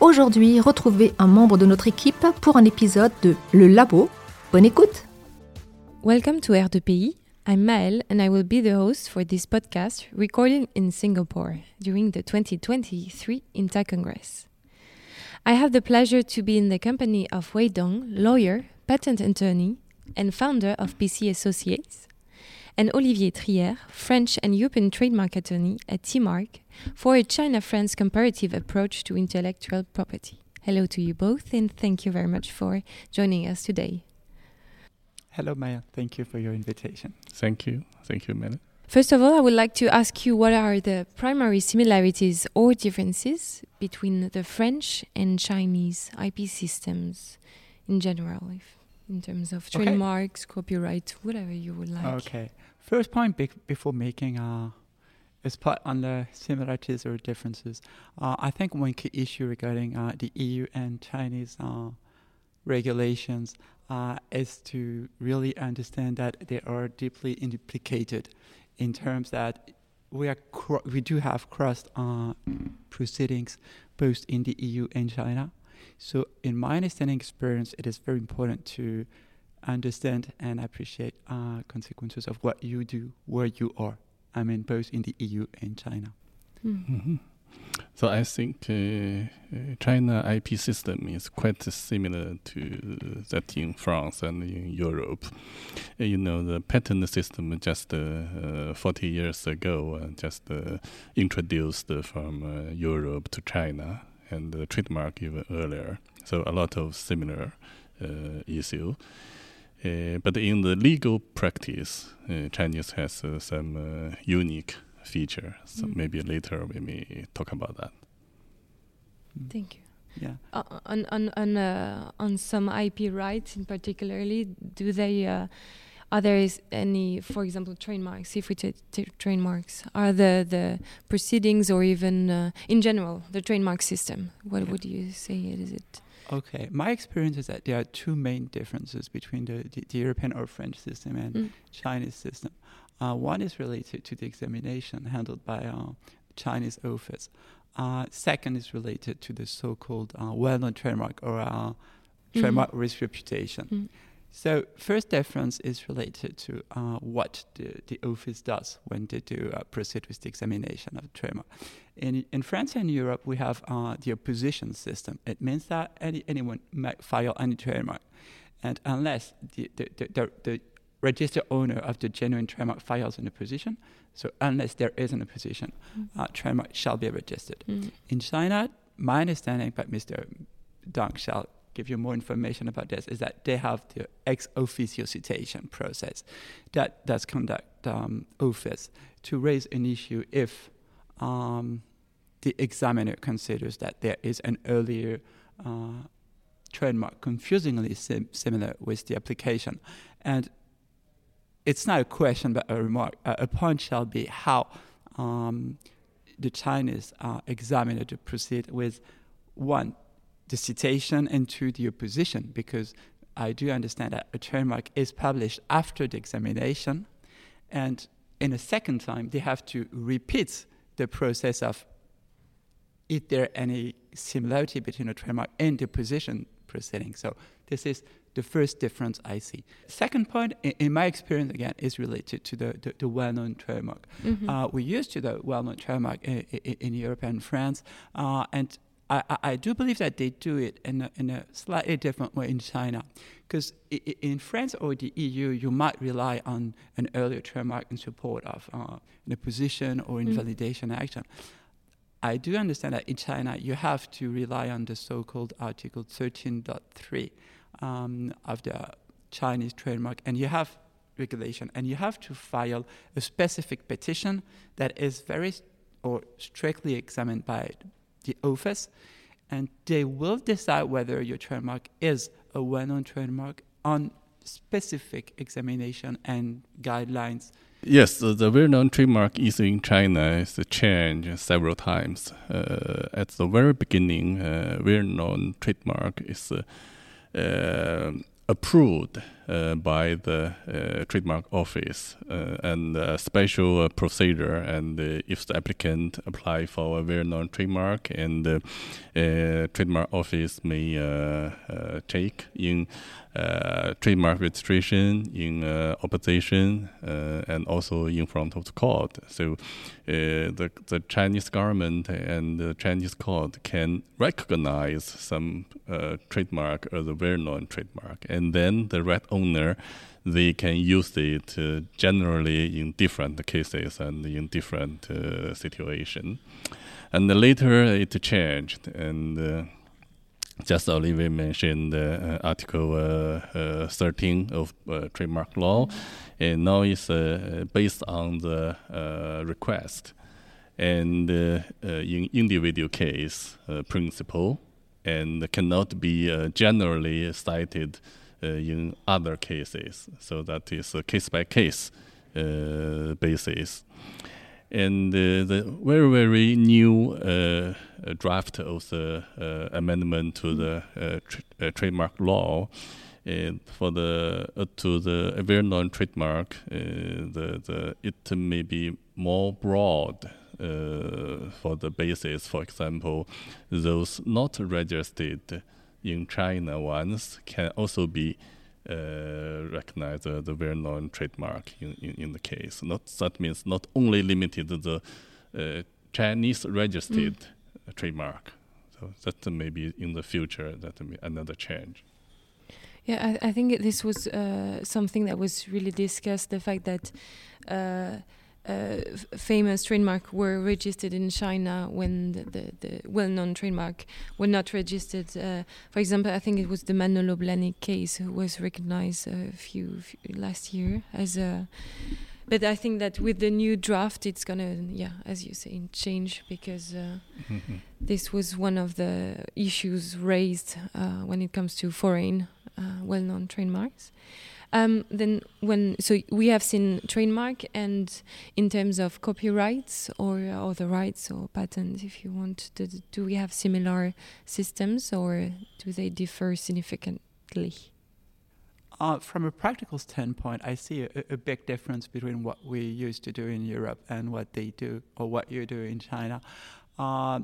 Aujourd'hui, retrouvez un membre de notre équipe pour un épisode de Le Labo. Bonne écoute Welcome to R2PI. I'm Maëlle and I will be the host for this podcast recorded in Singapore during the 2023 INTA Congress. I have the pleasure to be in the company of Wei Dong, lawyer, patent attorney, and founder of PC Associates, and Olivier Thrierr, French and European trademark attorney at TMark, for a China France comparative approach to intellectual property. Hello to you both, and thank you very much for joining us today. Hello, Maya. Thank you for your invitation. Thank you. Thank you, Mel. First of all, I would like to ask you what are the primary similarities or differences between the French and Chinese IP systems in general, if, in terms of Okay. trademarks, copyright, whatever you would like. Okay. First point be- before making uh, is part on the similarities or differences. Uh, I think one key issue regarding uh, the EU and Chinese uh, regulations uh, is to really understand that they are deeply implicated in terms that we are cro- we do have cross uh, proceedings both in the EU and China. So, in my understanding experience, it is very important to understand and appreciate uh, consequences of what you do where you are. I mean, both in the EU and China. Mm. Mhm. So I think uh, uh, China IP system is quite similar to that in France and in Europe. Uh, you know, the patent system just uh, uh, 40 years ago uh, just uh, introduced from uh, Europe to China and the trademark even earlier. So a lot of similar uh, issue. Uh, but in the legal practice, uh, Chinese has uh, some uh, unique feature. So Mm. maybe later we may talk about that. Thank you. Yeah. Uh, on on on uh, on some IP rights in particularly, do they uh, are there is any, for example, trademarks? If we take t- trademarks, are the the proceedings or even uh, in general the trademark system? What Yeah. would you say? Is it? Okay. My experience is that there are two main differences between the, the, the European or French system and Mm. Chinese system. Uh, one is related to the examination handled by uh, Chinese office. Uh, second is related to the so-called uh, well-known trademark or uh, trademark risk reputation. Mm. So first difference is related to uh, what the, the office does when they do uh, proceed with the examination of trademark. In, in France and Europe, we have uh, the opposition system. It means that any, anyone may file any trademark, and unless the, the, the, the, registered owner of the genuine trademark files an opposition, so unless there is an opposition, uh, trademark shall be registered. Mm. In China, my understanding, but Mr. Dong shall give you more information about this, is that they have the ex officio citation process that does conduct um, office to raise an issue if um, the examiner considers that there is an earlier uh, trademark confusingly sim- similar with the application. And it's not a question but a remark. Uh, a point shall be how um, the Chinese uh, examiner to proceed with one, the citation, and two, the opposition, because I do understand that a trademark is published after the examination, and in a second time, they have to repeat the process of is there any similarity between a trademark and the position proceeding. So this is the first difference I see. Second point, in, in my experience, again, is related to the, the, the well-known trademark. Mhm. Uh, we used to the well-known trademark in, in, in Europe and France, uh, and I, I- I do believe that they do it in a, in a slightly different way in China. Because in France or the EU, you might rely on an earlier trademark in support of uh, an opposition or Mm. invalidation action. I do understand that in China, you have to rely on the so-called Article 13.3 um, of the Chinese trademark, and you have regulation, and you have to file a specific petition that is very or strictly examined by the office, and they will decide whether your trademark is a well-known trademark on specific examination and guidelines. Yes, the, the well-known trademark issue in China is changed several times. Uh, at the very beginning, uh, well-known trademark is uh, uh approved uh, by the uh, trademark office uh, and a special procedure. And if the applicant apply for a well-known trademark, and the trademark office may take in uh, trademark registration, in uh, opposition, uh, and also in front of the court. So the, the Chinese government and the Chinese court can recognize some trademark as a well-known trademark, and then the right owner they can use it uh, generally in different cases and in different uh, situations. And later it changed, and uh, just Olivier mentioned uh, Article uh, uh, 13 of uh, trademark law, and now it's uh, based on the uh, request. And in individual case principle and cannot be generally cited in other cases. So that is a case by case basis and uh, the very very new uh, draft of the uh, amendment to the tra trademark law for the to the known trademark, the the it may be more broad uh, for the basis, for example, those not registered in China ones can also be uh, recognize the, the well-known trademark in, in, in, the case. Not that means not only limited to the uh, Chinese registered mm. trademark. So that may be in the future that may another change. Yeah, I, I think this was uh, something that was really discussed. The fact that uh, famous trademark were registered in China when the, the, the well-known trademark were not registered. Uh, for example, I think it was the Manolo Blahnik case who was recognized a few, few, last year as a. But I think that with the new draft, it's gonna, yeah, as you say, change because uh, mm-hmm. this was one of the issues raised uh, when it comes to foreign uh, well-known trademarks. Um, then when so we have seen trademark and in terms of copyrights or other rights or patents, if you want, do, do we have similar systems or do they differ significantly? Uh, from a practical standpoint, I see a, a, big difference between what we used to do in Europe and what they do or what you do in China. Uh,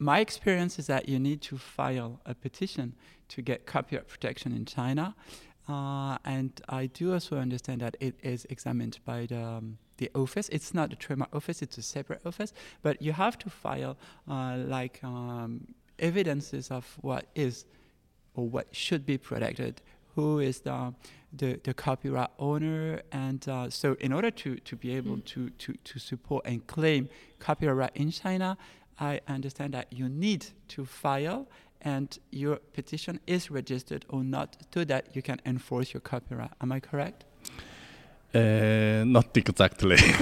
my experience is that you need to file a petition to get copyright protection in China. Uh, and I do also understand that it is examined by the, um, the office. It's not the trademark office, it's a separate office, but you have to file uh, like um, evidences of what is or what should be protected, who is the, the, the copyright owner. And uh, so, in order to, to be able mm. to, to, to support and claim copyright in China, I understand that you need to file and your petition is registered or not so that you can enforce your copyright. Am I correct? Uh, not exactly.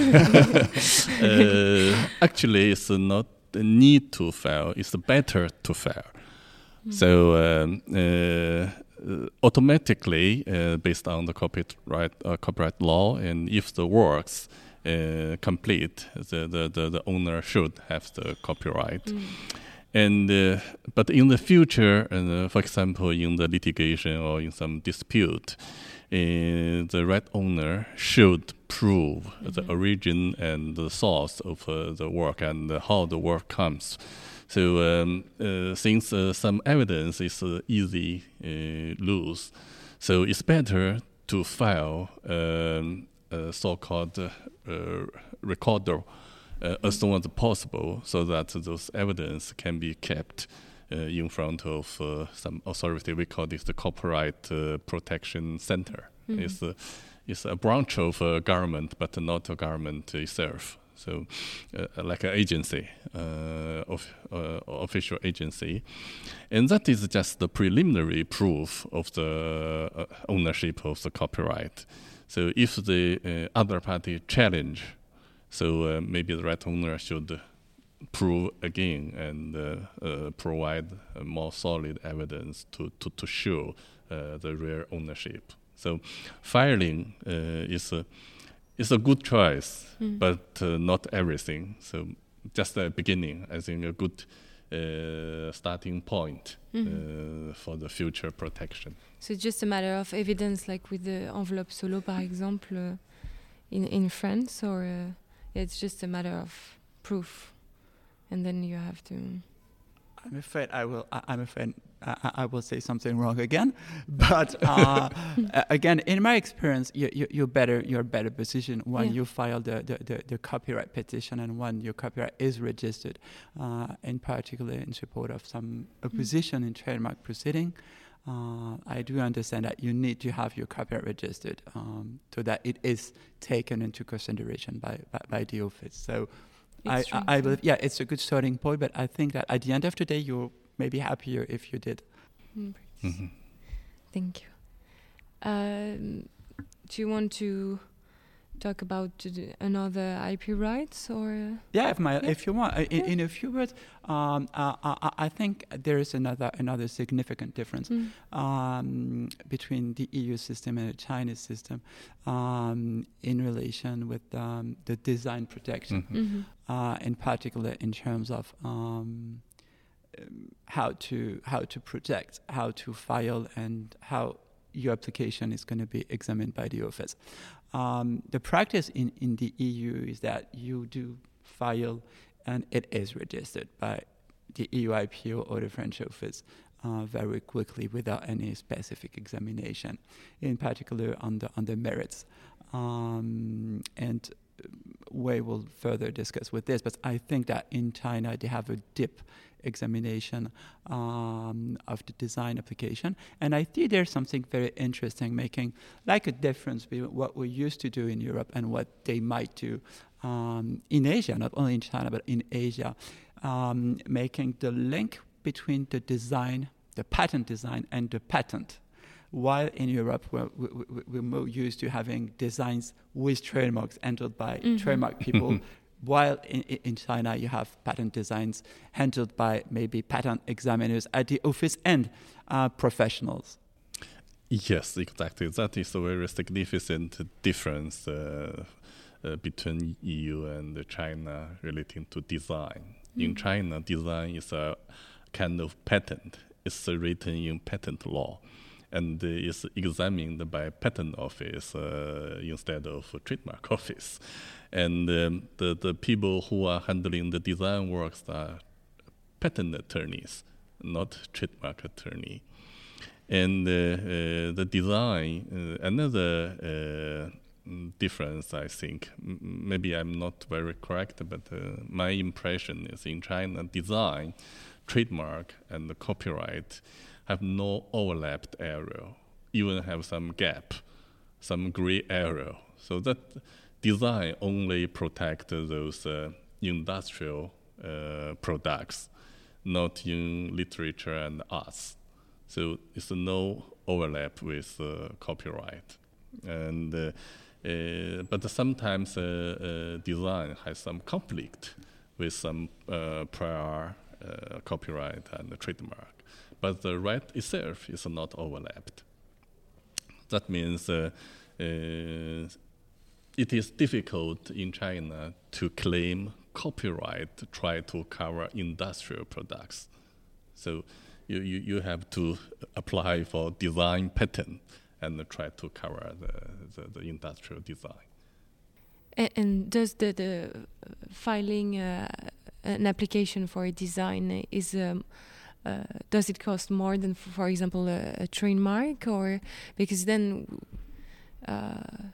uh, actually, it's not the need to file, it's better to file. Mm. So, um, uh, automatically, uh, based on the copyright, uh, copyright law, and if the works uh, complete, the, the, the, the, owner should have the copyright. Mm. And uh, but in the future, uh, for example, in the litigation or in some dispute, uh, the right owner should prove mm-hmm. the origin and the source of uh, the work and how the work comes. So um, uh, since uh, some evidence is easy lose, so it's better to file um, a so-called recorder uh, as soon as possible so that those evidence can be kept uh, in front of uh, some authority. We call this the Copyright uh, Protection Center. Mm-hmm. It's, a, it's a branch of uh, government, but not a government itself. So, uh, like an agency, of, official agency, and that is just the preliminary proof of the ownership of the copyright. So, if the other party challenge so uh, maybe the right owner should prove again and uh, uh, provide more solid evidence to, to, to show uh, the real ownership. So filing is a is a good choice, mm. but not everything. So just the beginning, I think a good uh, starting point uh, for the future protection. So it's just a matter of evidence, like with the enveloppe Soleau, par exemple, uh, in in France, or uh, it's just a matter of proof, and then you have to. I'm afraid I will. I, am afraid I, I, will say something wrong again. But uh, again, in my experience, you, you, you're better. You're better position when yeah. you file the, the, the, the, copyright petition and when your copyright is registered, uh, in particular in support of some opposition mm. in trademark proceeding. Uh, I do understand that you need to have your copyright registered um, so that it is taken into consideration by, by, by the office. So I, I, I, believe, yeah, it's a good starting point, but I think that at the end of the day, you're maybe happier if you did. Mm -hmm. Thank you. Um, do you want to talk about another IP rights or? Yeah, if my yeah. if you want, in, yeah. in a few words, um, uh, I, I, think there is another another significant difference mm. um, between the EU system and the Chinese system um, in relation with um, the design protection, mm-hmm. Mm-hmm. Uh, in particular in terms of. Um, how to how to protect, how to file, and how your application is going to be examined by the office. Um, the practice in, in the EU is that you do file and it is registered by the EU IPO or the French office uh, very quickly without any specific examination, in particular on the, on the merits. Um, and we will further discuss with this, but I think that in China they have a dip examination um, of the design application. And I think there's something very interesting, making like a difference between what we used to do in Europe and what they might do um, in Asia, not only in China, but in Asia, um, making the link between the design, the patent design, and the patent while in Europe we're, we're, more used to having designs with trademarks handled by mm-hmm. trademark people while in, in China you have patent designs handled by maybe patent examiners at the office and uh, professionals. Yes, exactly. That is a very significant difference uh, uh, between EU and China relating to design. Mm. In China, design is a kind of patent. It's written in patent law and is examined by patent office uh, instead of trademark office. And um, the, the people who are handling the design works are patent attorneys, not trademark attorney. And uh, uh, the design, uh, another uh, difference, I think, M- maybe I'm not very correct, but uh, my impression is in China, design, trademark, and copyright have no overlapped area, even have some gap, some gray area. So that design only protect those uh, industrial uh, products, not in literature and arts. So it's no overlap with uh, copyright. And uh, uh, but sometimes uh, design has some conflict with some prior copyright and trademark, but the right itself is not overlapped. That means it is difficult in China to claim copyright to try to cover industrial products. So you, you, you have to apply for design patent and try to cover the, the, the industrial design. And, and, does the, the filing uh, an application for a design is um, uh, does it cost more than, for example, a, a trademark, or because then uh,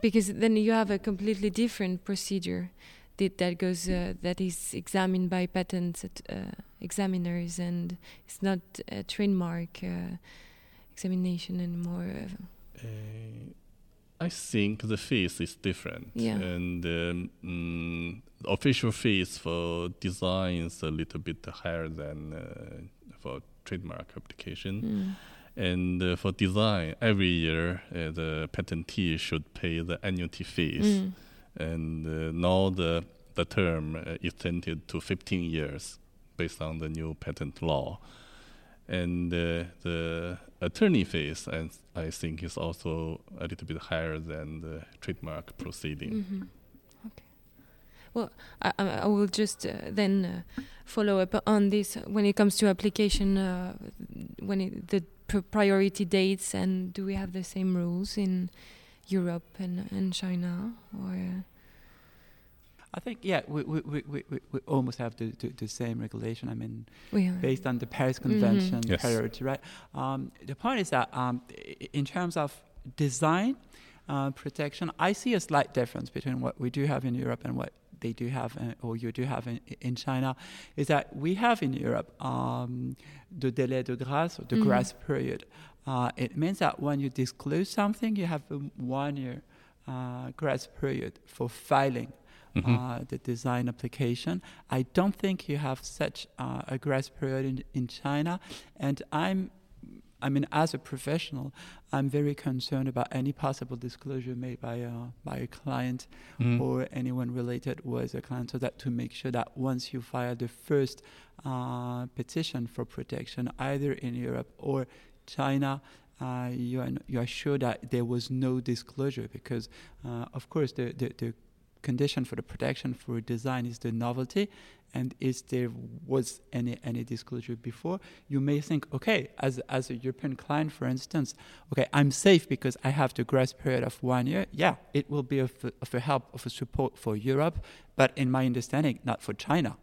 because then you have a completely different procedure that, that goes uh, that is examined by patent uh, examiners and it's not a trademark uh, examination anymore. Uh, I think the fees is different. Yeah. And um, mm, official fees for design is a little bit higher than uh, for trademark application. Mm. And uh, for design, every year uh, the patentee should pay the annuity fees. Mm. And uh, now the the term uh, extended to 15 years based on the new patent law. And uh, the attorney fees, I, I think, is also a little bit higher than the trademark proceeding. Mm-hmm. Okay. Well, I, I I will just uh, then uh, follow up on this when it comes to application. Uh, when it, the pr- priority dates and do we have the same rules in Europe and, and China or? uh, I think yeah, we we, we, we, we- we almost have the, the, the same regulation. I mean, we have based on the Paris. Convention Yes. priority, right? Um, the point is that um, in terms of design uh, protection, I see a slight difference between what we do have in Europe and what they do have, uh, or you do have in, in China, is that we have in Europe um, the délai de grâce, or the Mhm. grace period. Uh, it means that when you disclose something, you have a one-year uh, grace period for filing Mhm. uh, the design application. I don't think you have such uh, a grace period in, in China, and I'm, I mean, as a professional, I'm very concerned about any possible disclosure made by uh, by a client Mhm. or anyone related with a client, so that to make sure that once you file the first uh, petition for protection, either in Europe or China. Uh, you, are, you are sure that there was no disclosure because, uh, of course, the, the, the condition for the protection for design is the novelty and if there was any any disclosure before you may think okay as as a european client for instance okay i'm safe because i have the grace period of one year. Yeah it will be of, of a help of a support for europe but in my understanding not for china.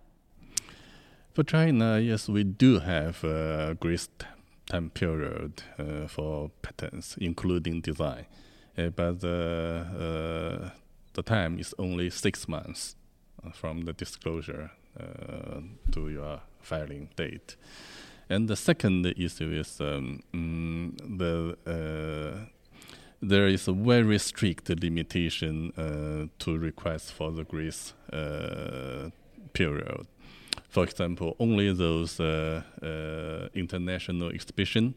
For China, yes, we do have a grace time period uh, for patents, including design, uh, but the uh, the time is only six months uh, from the disclosure uh, to your filing date. And the second issue is um, mm, the uh, there is a very strict limitation uh, to request for the grace uh, period. For example, only those uh, international exhibition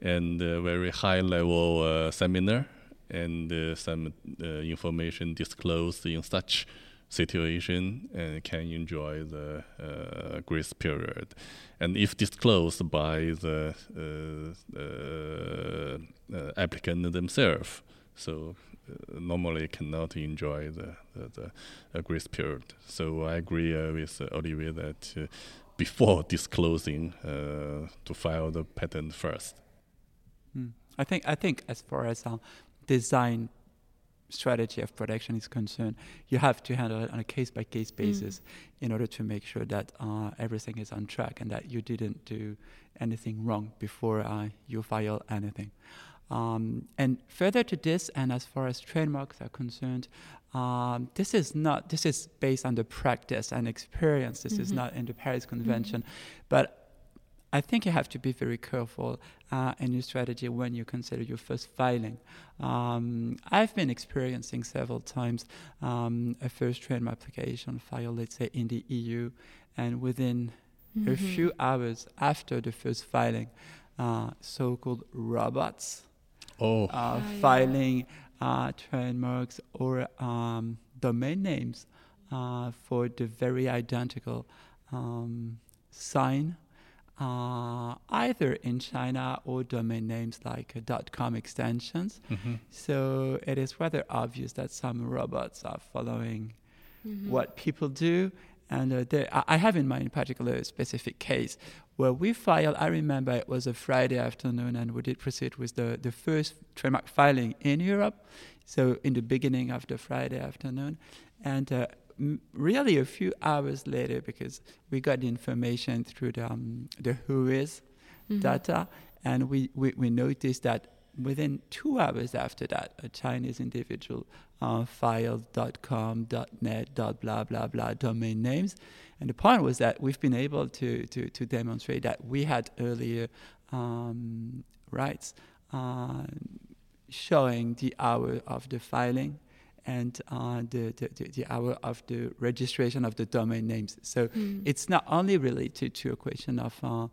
and very high level seminar and uh, some uh, information disclosed in such situation uh, can enjoy the uh, grace period. And if disclosed by the uh, uh, uh, applicant themselves, so normally cannot enjoy the, the, the grace period. So I agree with Olivier that before disclosing to file the patent first. Hmm. I think I think as far as uh, design strategy of production is concerned, you have to handle it on a case by case basis in order to make sure that uh, everything is on track and that you didn't do anything wrong before uh, you file anything. Um, and further to this, and as far as trademarks are concerned, um, this is not this is based on the practice and experience. This is Mhm. not in the Paris Convention, but I think you have to be very careful uh, in your strategy when you consider your first filing. Um, I've been experiencing several times um, a first trademark application filed, let's say, in the EU, and within a Mhm. few hours after the first filing, uh, so-called robots Oh, uh, Ah, yeah. filing uh, trademarks or um, domain names uh, for the very identical um, sign, uh, either in China or domain names like uh, .com extensions. mhm. So it is rather obvious that some robots are following Mhm. what people do. And uh, there, I I have in mind in particular a specific case where we filed, I remember it was a Friday afternoon, and we did proceed with the, the first trademark filing in Europe. So in the beginning of the Friday afternoon. And uh, m- really a few hours later, because we got the information through the, um, the WHOIS Mhm. data, and we, we, we noticed that within two hours after that, a Chinese individual uh, filed .com, .net, .blah, blah, blah domain names. And the point was that we've been able to, to, to demonstrate that we had earlier um, rights uh, showing the hour of the filing and uh, the, the, the, the hour of the registration of the domain names. So Mm. it's not only related to a question of uh,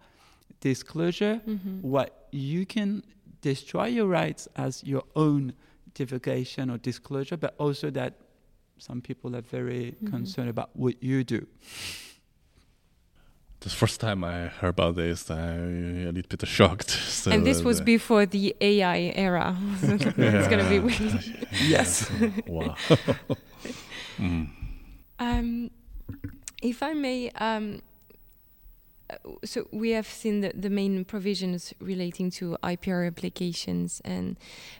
disclosure, Mhm. what you can destroy your rights as your own divulgation or disclosure, but also that some people are very Mhm. concerned about what you do. The first time I heard about this, I a little bit shocked. So and this uh, was the- before the AI era. it's going to be Yeah. weird. Yes. wow. Mm. Um, if I may, um, uh, so we have seen the, the main provisions relating to IPR applications, and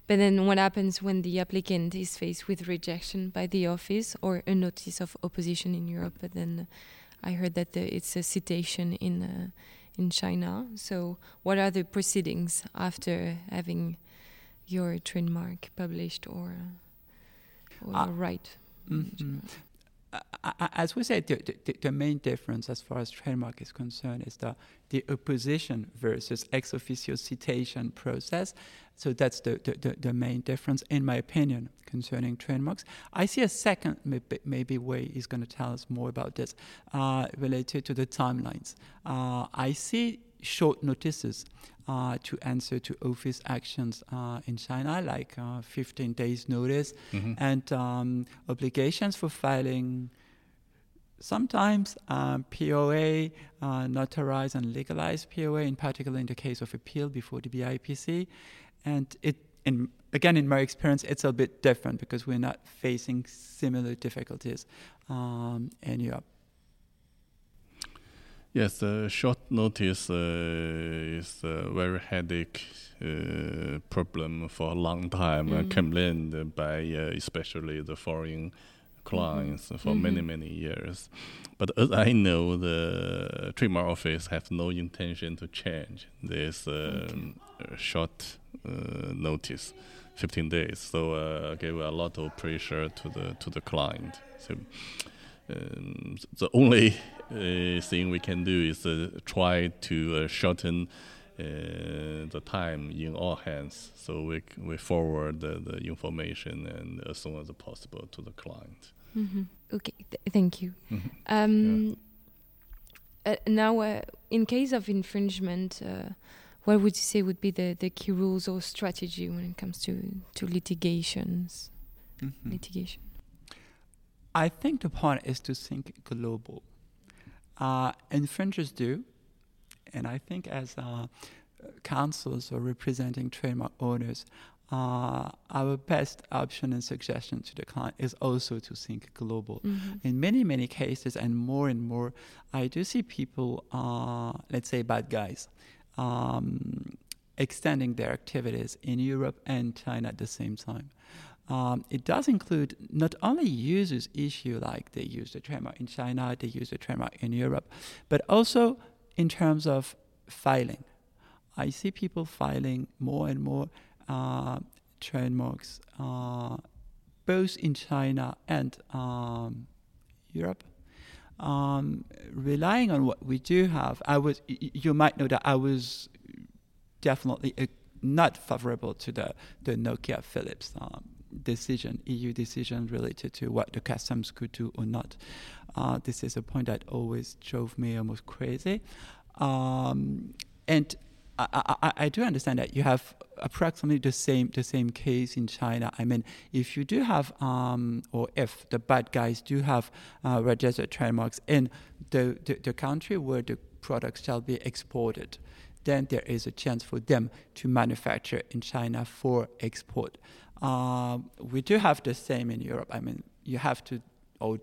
but then what happens when the applicant is faced with rejection by the office or a notice of opposition in Europe? But then I heard that the, it's a citation in uh, in China. So what are the proceedings after having your trademark published or or Ah, right? I- I- As we said, the, the, the main difference as far as trademark is concerned is the, the opposition versus ex officio citation process. So that's the, the, the, main difference, in my opinion, concerning trademarks. I see a second maybe, maybe Wei he's going to tell us more about this uh, related to the timelines. Uh, I see short notices uh, to answer to office actions uh, in China, like uh, 15 days notice Mhm. and um, obligations for filing sometimes um, POA, uh, notarized and legalized POA, in particular in the case of appeal before the BIPC. And it, in, again, in my experience, it's a bit different because we're not facing similar difficulties um, in Europe. Yes, uh, short notice uh, is a very headache uh, problem for a long time, uh, Mm. complained by uh, especially the foreign clients for many Mhm. many years. But as I know, the trademark office has no intention to change this um, uh, short uh, notice, 15 days. So uh, give a lot of pressure to the to the client. So um, the only uh, thing we can do is uh, try to uh, shorten uh, the time in all hands, so we we forward the, the information and as soon as possible to the client. Hmm Okay, th- thank you. Mhm. Um, uh, now, uh, in case of infringement, uh, what would you say would be the, the key rules or strategy when it comes to, to litigations? Mhm. Litigation. I think the point is to think global. Uh, infringers do, and I think as uh, counsels or representing trademark owners, uh, our best option and suggestion to the client is also to think global. Mhm. In many, many cases, and more and more, I do see people, uh, let's say bad guys, um, extending their activities in Europe and China at the same time. Um, it does include not only users issue like they use the trademark in China, they use the trademark in Europe, but also in terms of filing. I see people filing more and more trademarks, uh, both in China and um, Europe. Um, relying on what we do have, I was. You might know that I was definitely uh, not favorable to the the Nokia Philips um, decision, EU decision related to what the customs could do or not. Uh, this is a point that always drove me almost crazy. Um, and I, I, I- do understand that you have approximately the same the same case in China. I mean, if you do have, um, or if the bad guys do have uh, registered trademarks in the, the, the country where the products shall be exported, then there is a chance for them to manufacture in China for export. Um, we do have the same in Europe. I mean, you have to, or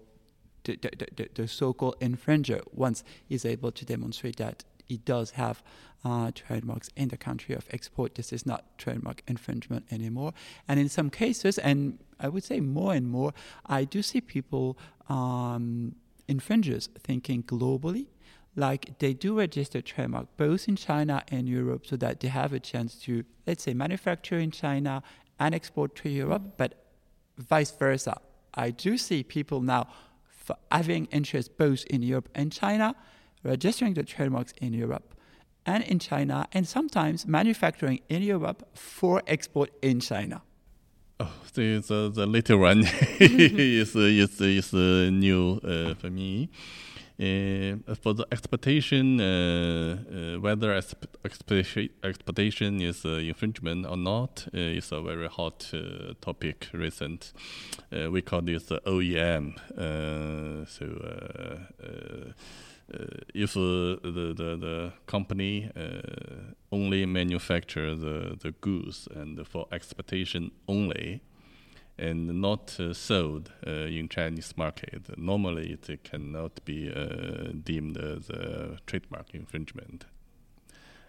the, the, the, the so-called infringer once is able to demonstrate that it does have uh, trademarks in the country of export. This is not trademark infringement anymore. And in some cases, and I would say more and more, I do see people, um, infringers, thinking globally. Like they do register trademark both in China and Europe so that they have a chance to, let's say, manufacture in China and export to Europe, but vice versa. I do see people now f- having interest both in Europe and China, registering the trademarks in Europe and in China, and sometimes manufacturing in Europe for export in China. Oh, the the, the later one is is is uh, new uh, for me. Uh, for the expectation, uh, uh, whether exp- expectation, expectation is uh, infringement or not, uh, is a very hot uh, topic recent. we call this OEM. so Uh, if uh, the, the, the company uh, only manufacture the, the goods and for expectation only, and not uh, sold uh, in Chinese market. Normally, it cannot be uh, deemed as a trademark infringement.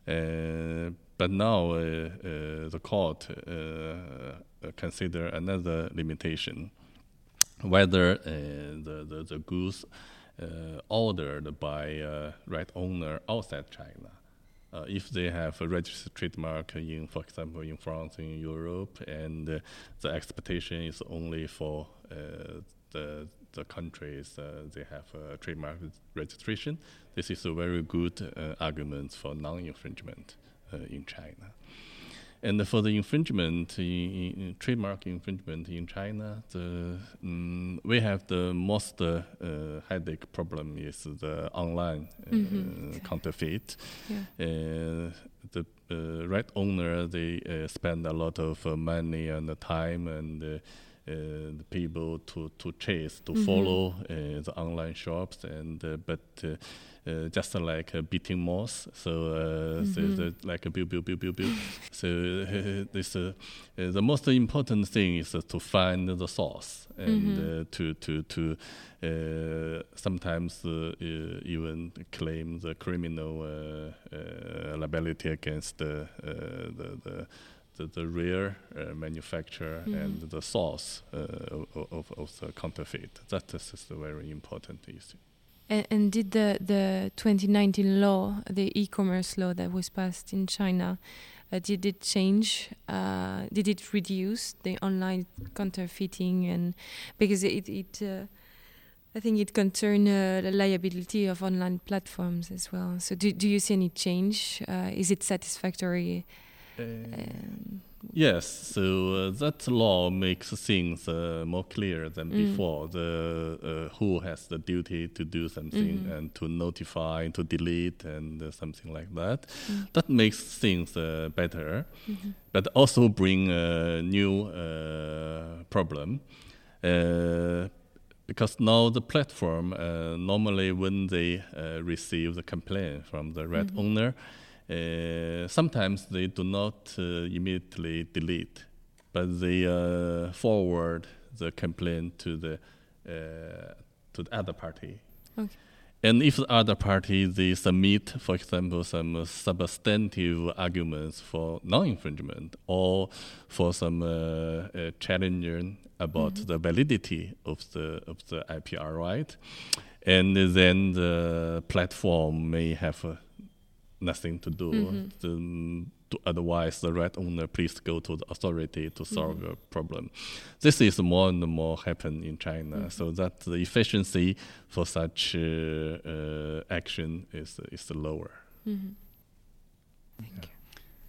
but now the court consider another limitation, whether the, the, the goods ordered by right owner outside China uh, if they have a registered trademark in, for example, in France, in Europe, and uh, the expectation is only for uh, the the countries uh, they have a trademark registration, this is a very good uh, argument for non-infringement uh, in China. And for the infringement, in, in trademark infringement in China, the, um, we have the most uh, headache problem is the online uh, mm-hmm. counterfeit. Yeah. Uh, the uh, right owner they uh, spend a lot of uh, money and time and Uh, the people to, to chase to mm-hmm. follow uh, the online shops and uh, but uh, just like uh, beating mouse. So, uh, mm-hmm. so like a build, build, build, build, build. so this the most important thing is to find the source and mm-hmm. to to to sometimes even claim the criminal liability against the the, the the, the real uh, manufacturer mm-hmm. and the source uh, of, of the counterfeit. That is a very important issue. And, and, did the, the 2019 law, the e-commerce law that was passed in China, uh, did it change? Uh, did it reduce the online counterfeiting? And because it, it uh, I think it concerned uh, the liability of online platforms as well. So do, do you see any change? Uh, is it satisfactory? Um, Yes, so uh, that law makes things uh, more clear than mm. before. The uh, who has the duty to do something mm-hmm. and to notify, to delete, and uh, something like that. Mm. That makes things uh, better, mm-hmm. but also bring a new uh, problem. because now the platform normally when they receive the complaint from the red mm-hmm. owner, uh, sometimes they do not uh, immediately delete, but they uh, forward the complaint to the to the other party. Okay. And if the other party they submit, for example, some substantive arguments for non-infringement or for some uh, uh, challenging about mm-hmm. the validity of the of the IPR right, and then the platform may have nothing to do. Mm-hmm. The, to otherwise, the right owner please go to the authority to solve mm-hmm. your problem. This is more and more happen in China, mm-hmm. so that the efficiency for such uh, uh, action is is lower. Mm-hmm. Thank yeah. you.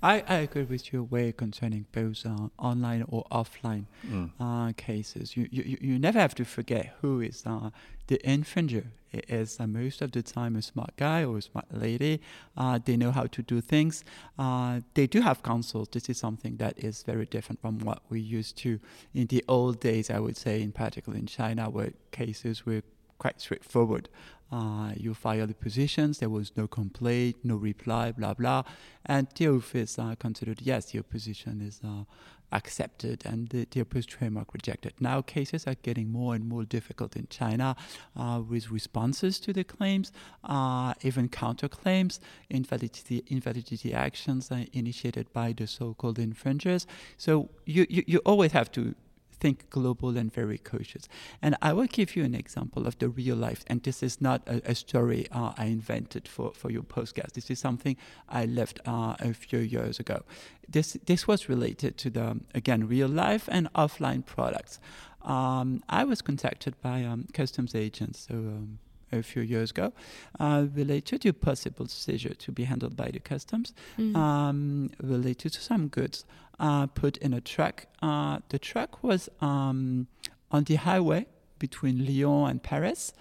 I, I agree with your Wei concerning both uh, online or offline mm. uh, cases. You, you you never have to forget who is uh, the infringer. Is uh, most of the time a smart guy or a smart lady. Uh, they know how to do things. Uh, they do have counsel. This is something that is very different from what we used to in the old days. I would say, in particular in China, where cases were quite straightforward. Uh, you file the positions, there was no complaint, no reply, blah, blah. And the office uh, considered, yes, your position is uh, accepted and the, the trademark rejected. Now cases are getting more and more difficult in China uh, with responses to the claims, uh, even counterclaims, invalidity, invalidity actions initiated by the so-called infringers. So you, you, you always have to think global and very cautious. And I will give you an example of the real life. And this is not a, a story uh, I invented for, for your podcast. This is something I left uh, a few years ago. This, this was related to the, again, real life and offline products. Um, I was contacted by um, customs agents. So, um, a few years ago uh, related to possible seizure to be handled by the customs mm. um, related to some goods uh, put in a truck. Uh, the truck was um, on the highway between Lyon and Paris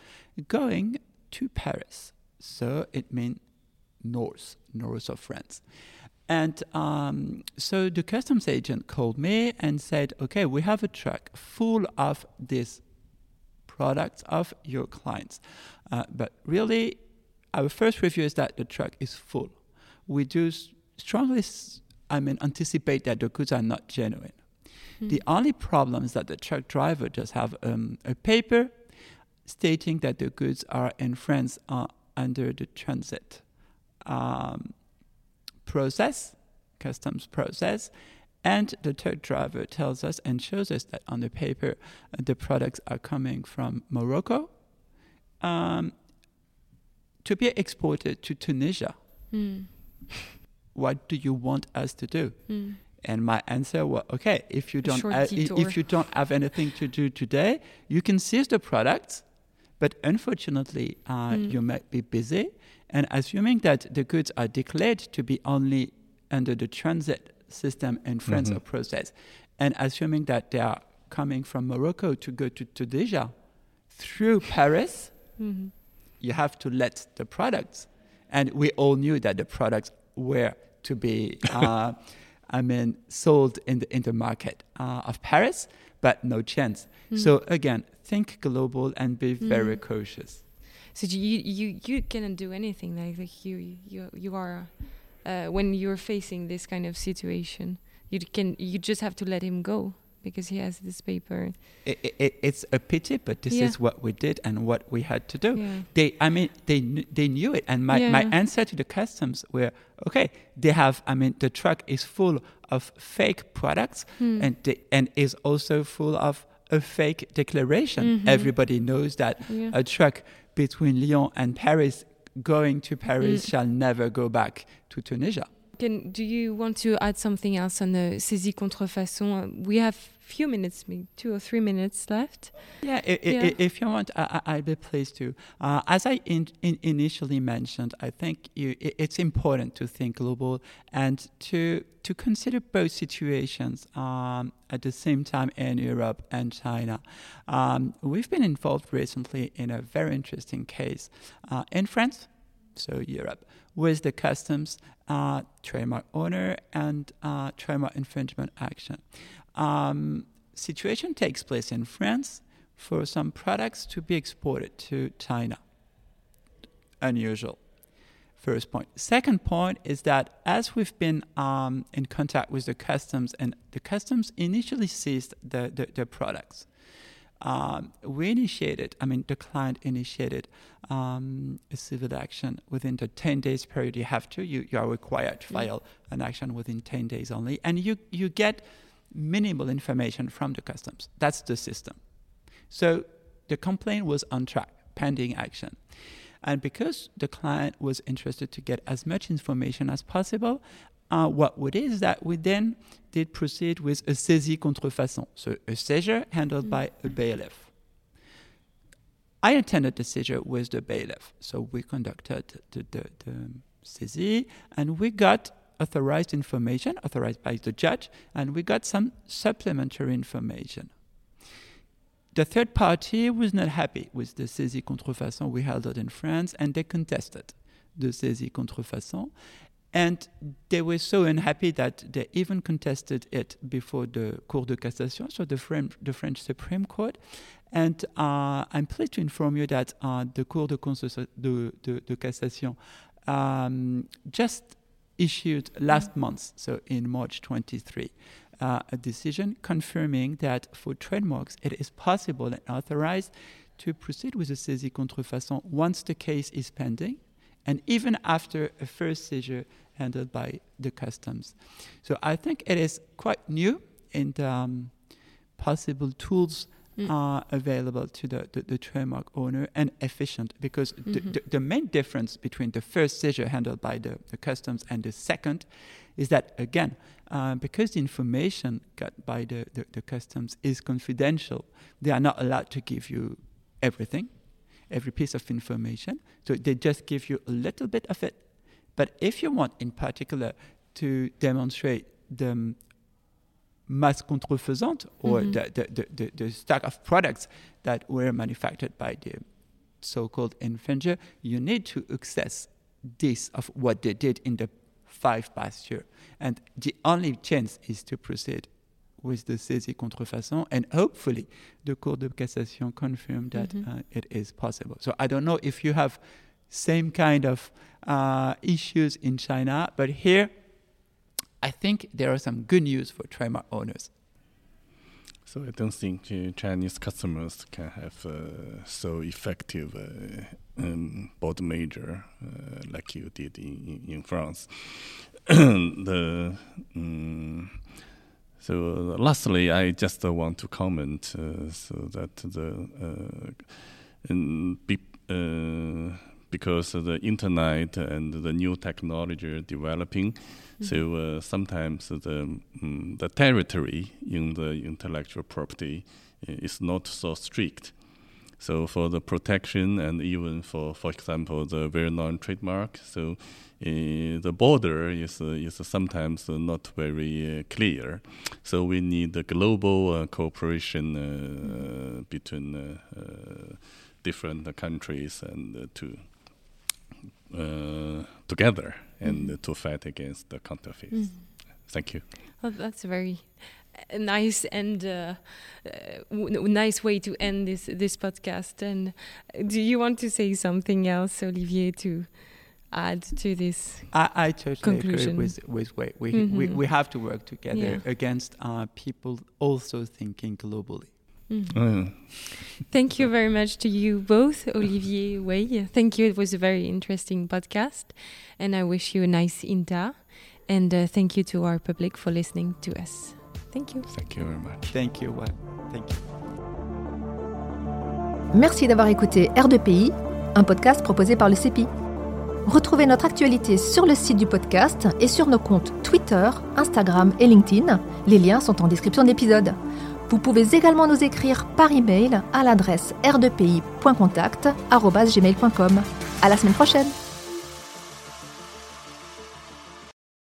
going to Paris. So it means north, north of France. And um, so the customs agent called me and said, okay, we have a truck full of these products of your clients. Uh, but really, our first review is that the truck is full. We do strongly, I mean, anticipate that the goods are not genuine. The only problem is that the truck driver does have um, a paper stating that the goods are in France uh, under the transit um, process, customs process. And the truck driver tells us and shows us that on the paper uh, the products are coming from Morocco um, to be exported to Tunisia. Mm. What do you want us to do? Mm. And my answer was, okay, if you don't short uh, if you don't have anything to do today, you can seize the products, but unfortunately, uh, Mm. you might be busy. And assuming that the goods are declared to be only under the transit system in France Mhm. or process, and assuming that they are coming from Morocco to go to Tunisia through Paris, Mhm. you have to let the products. And we all knew that the products were to be, uh, I mean, sold in the in the market uh, of Paris, but no chance. Mm. So again, think global and be very Mm. cautious. So you you you cannot do anything like like you you you are uh, when you're facing this kind of situation. You can you just have to let him go because he has this paper. It, it, it's a pity, but this Yeah. is what we did and what we had to do. Yeah. They, I mean, they they knew it, and my, my answer to the customs were, okay, they have. I mean, the truck is full of fake products, Hmm. and they, and is also full of a fake declaration. Mhm. Everybody knows that Yeah. a truck between Lyon and Paris going to Paris Mm. shall never go back to Tunisia. Can do you want to add something else on the saisie contrefaçon? We have few minutes, maybe two or three minutes left. Yeah, i- Yeah. i- if you want, I, I'd be pleased to. Uh, as I in, in initially mentioned, I think you, it's important to think global and to to consider both situations um, at the same time in Europe and China. Um, we've been involved recently in a very interesting case uh, in France, so Europe, with the customs uh, trademark owner and uh, trademark infringement action. Um, situation takes place in France for some products to be exported to China. Unusual. First point. Second point is that as we've been um, in contact with the customs, and the customs initially seized the, the, the products, um, we initiated, I mean, the client initiated um, a civil action within the 10 days period you have to. You, you are required to file an action within 10 days only. And you, you get minimal information from the customs. That's the system. So the complaint was on track, pending action. And because the client was interested to get as much information as possible, uh, what we did is that we then did proceed with a saisie contrefaçon, so a seizure handled by a bailiff. I attended the seizure with the bailiff, so we conducted the, the, the saisie and we got authorized information, authorized by the judge, and we got some supplementary information. The third party was not happy with the saisie contrefaçon we held out in France, and they contested the saisie contrefaçon. And they were so unhappy that they even contested it before the Cour de Cassation, so the French, the French Supreme Court. And uh, I'm pleased to inform you that uh, the Cour de, de, de, de Cassation um, just issued last month, so in March 23, uh, a decision confirming that for trademarks it is possible and authorized to proceed with a saisie contrefaçon once the case is pending and even after a first seizure handled by the customs. So I think it is quite new the um, possible tools Mm. are available to the, the, the trademark owner and efficient because the, Mhm. the, the main difference between the first seizure handled by the, the customs and the second is that again uh, because the information got by the, the, the customs is confidential they are not allowed to give you everything every piece of information so they just give you a little bit of it but if you want in particular to demonstrate the masse contrefaisante or Mhm. the, the, the, the, stock of products that were manufactured by the so-called infringer, you need to access this of what they did in the five past year. And the only chance is to proceed with the saisie contrefaçon, and hopefully the Cour de Cassation confirmed that uh, it is possible. So I don't know if you have same kind of uh, issues in China, but here I think there are some good news for trademark owners. So I don't think uh, Chinese customers can have uh, so effective uh, um, board major uh, like you did in, in, France. the um, so lastly, I just uh, want to comment uh, so that the in be, because of the internet and the new technology developing. Mm-hmm. So uh, sometimes the um, the territory in the intellectual property is not so strict. So for the protection and even for, for example, the very non trademark, so uh, the border is uh, is sometimes not very uh, clear. So we need a global uh, cooperation uh, between uh, different countries and to together and mm. to fight against the counterfeits. Mm. Thank you. Well, that's very nice and uh, uh, nice way to end this this podcast. And do you want to say something else, Olivier, to add to this? I, I totally conclusion? agree with with Wei. We, mm -hmm. we we have to work together yeah. against uh, people also thinking globally. Mm -hmm. Thank you very much to you both, Olivier Wei. Thank you. It was a very interesting podcast, and I wish you a nice INTA. And uh, thank you to our public for listening to us. Thank you. Thank you very much. Thank you. Thank you. Merci d'avoir écouté R2PI, un podcast proposé par le CEPI. Retrouvez notre actualité sur le site du podcast et sur nos comptes Twitter, Instagram et LinkedIn. Les liens sont en description de l'épisode. Vous pouvez également nous écrire par email à l'adresse r2pi.contact@gmail.com. À la semaine prochaine.